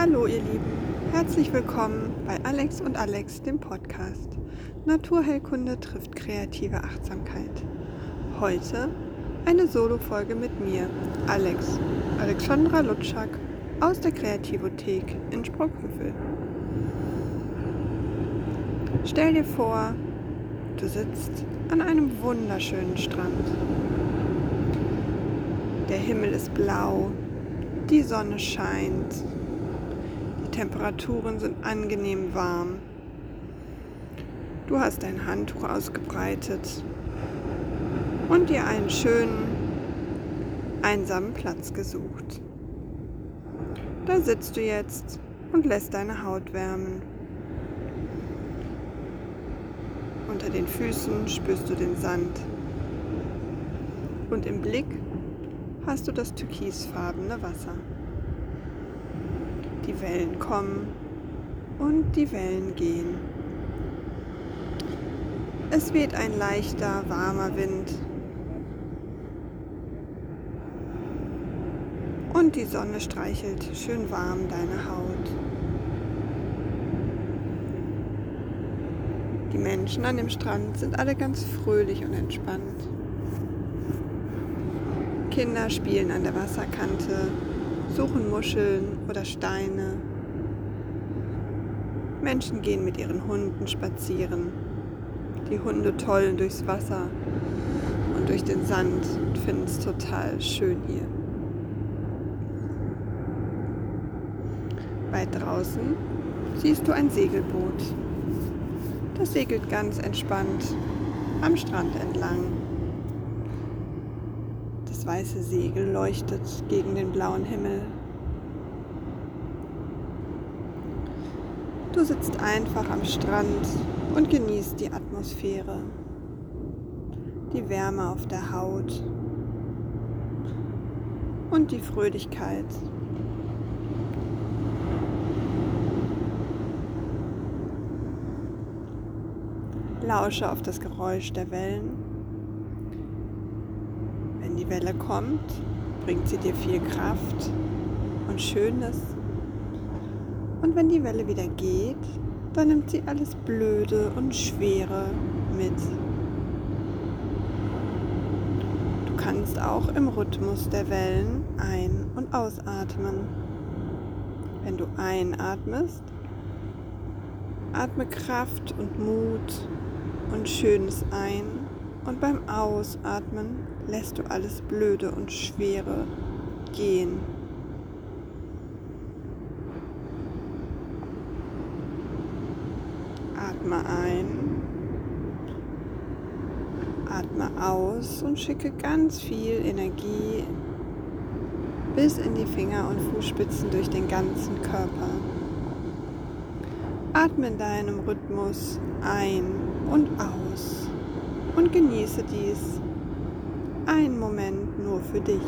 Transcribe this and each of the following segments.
Hallo ihr Lieben, herzlich willkommen bei Alex und Alex, dem Podcast. Naturheilkunde trifft kreative Achtsamkeit. Heute eine Solo-Folge mit mir, Alex, Alexandra Lutschak aus der Kreativothek in Sprockhövel. Stell dir vor, du sitzt an einem wunderschönen Strand. Der Himmel ist blau, die Sonne scheint, Temperaturen sind angenehm warm. Du hast dein Handtuch ausgebreitet und dir einen schönen, einsamen Platz gesucht. Da sitzt du jetzt und lässt deine Haut wärmen. Unter den Füßen spürst du den Sand. Und im Blick hast du das türkisfarbene Wasser. Die Wellen kommen und die Wellen gehen. Es weht ein leichter, warmer Wind. Und die Sonne streichelt schön warm deine Haut. Die Menschen an dem Strand sind alle ganz fröhlich und entspannt. Kinder spielen an der Wasserkante, suchen Muscheln oder Steine. Menschen gehen mit ihren Hunden spazieren. Die Hunde tollen durchs Wasser und durch den Sand und finden es total schön hier. Weit draußen siehst du ein Segelboot. Das segelt ganz entspannt am Strand entlang. Weiße Segel leuchtet gegen den blauen Himmel. Du sitzt einfach am Strand und genießt die Atmosphäre, die Wärme auf der Haut und die Fröhlichkeit Lausche auf das Geräusch der Wellen. Welle kommt, bringt sie dir viel Kraft und Schönes. Und wenn die Welle wieder geht, dann nimmt sie alles Blöde und Schwere mit. Du kannst auch im Rhythmus der Wellen ein- und ausatmen. Wenn du einatmest, atme Kraft und Mut und Schönes ein und beim Ausatmen lässt du alles Blöde und Schwere gehen. Atme ein, atme aus und schicke ganz viel Energie bis in die Finger und Fußspitzen durch den ganzen Körper. Atme in deinem Rhythmus ein und aus und genieße dies. Ein Moment nur für dich.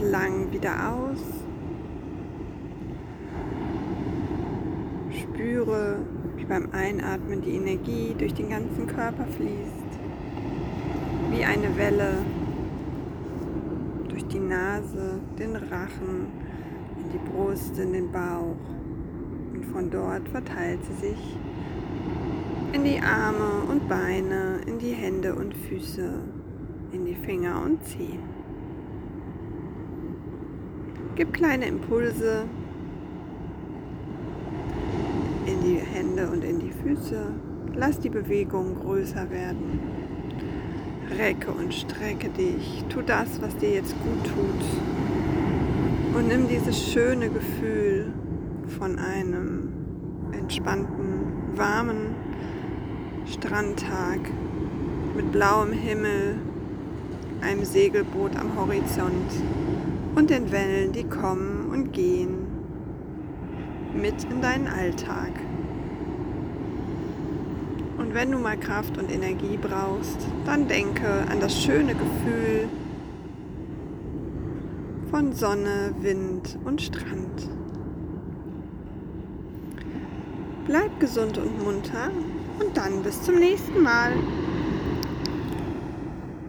Lang wieder aus. Spüre, wie beim Einatmen die Energie durch den ganzen Körper fließt, wie eine Welle durch die Nase, den Rachen, in die Brust, in den Bauch und von dort verteilt sie sich in die Arme und Beine, in die Hände und Füße, in die Finger und Zehen. Gib kleine Impulse in die Hände und in die Füße. Lass die Bewegung größer werden. Recke und strecke dich. Tu das, was dir jetzt gut tut. Und nimm dieses schöne Gefühl von einem entspannten, warmen Strandtag mit blauem Himmel, einem Segelboot am Horizont und den Wellen, die kommen und gehen, mit in deinen Alltag. Und wenn du mal Kraft und Energie brauchst, dann denke an das schöne Gefühl von Sonne, Wind und Strand. Bleib gesund und munter und dann bis zum nächsten Mal.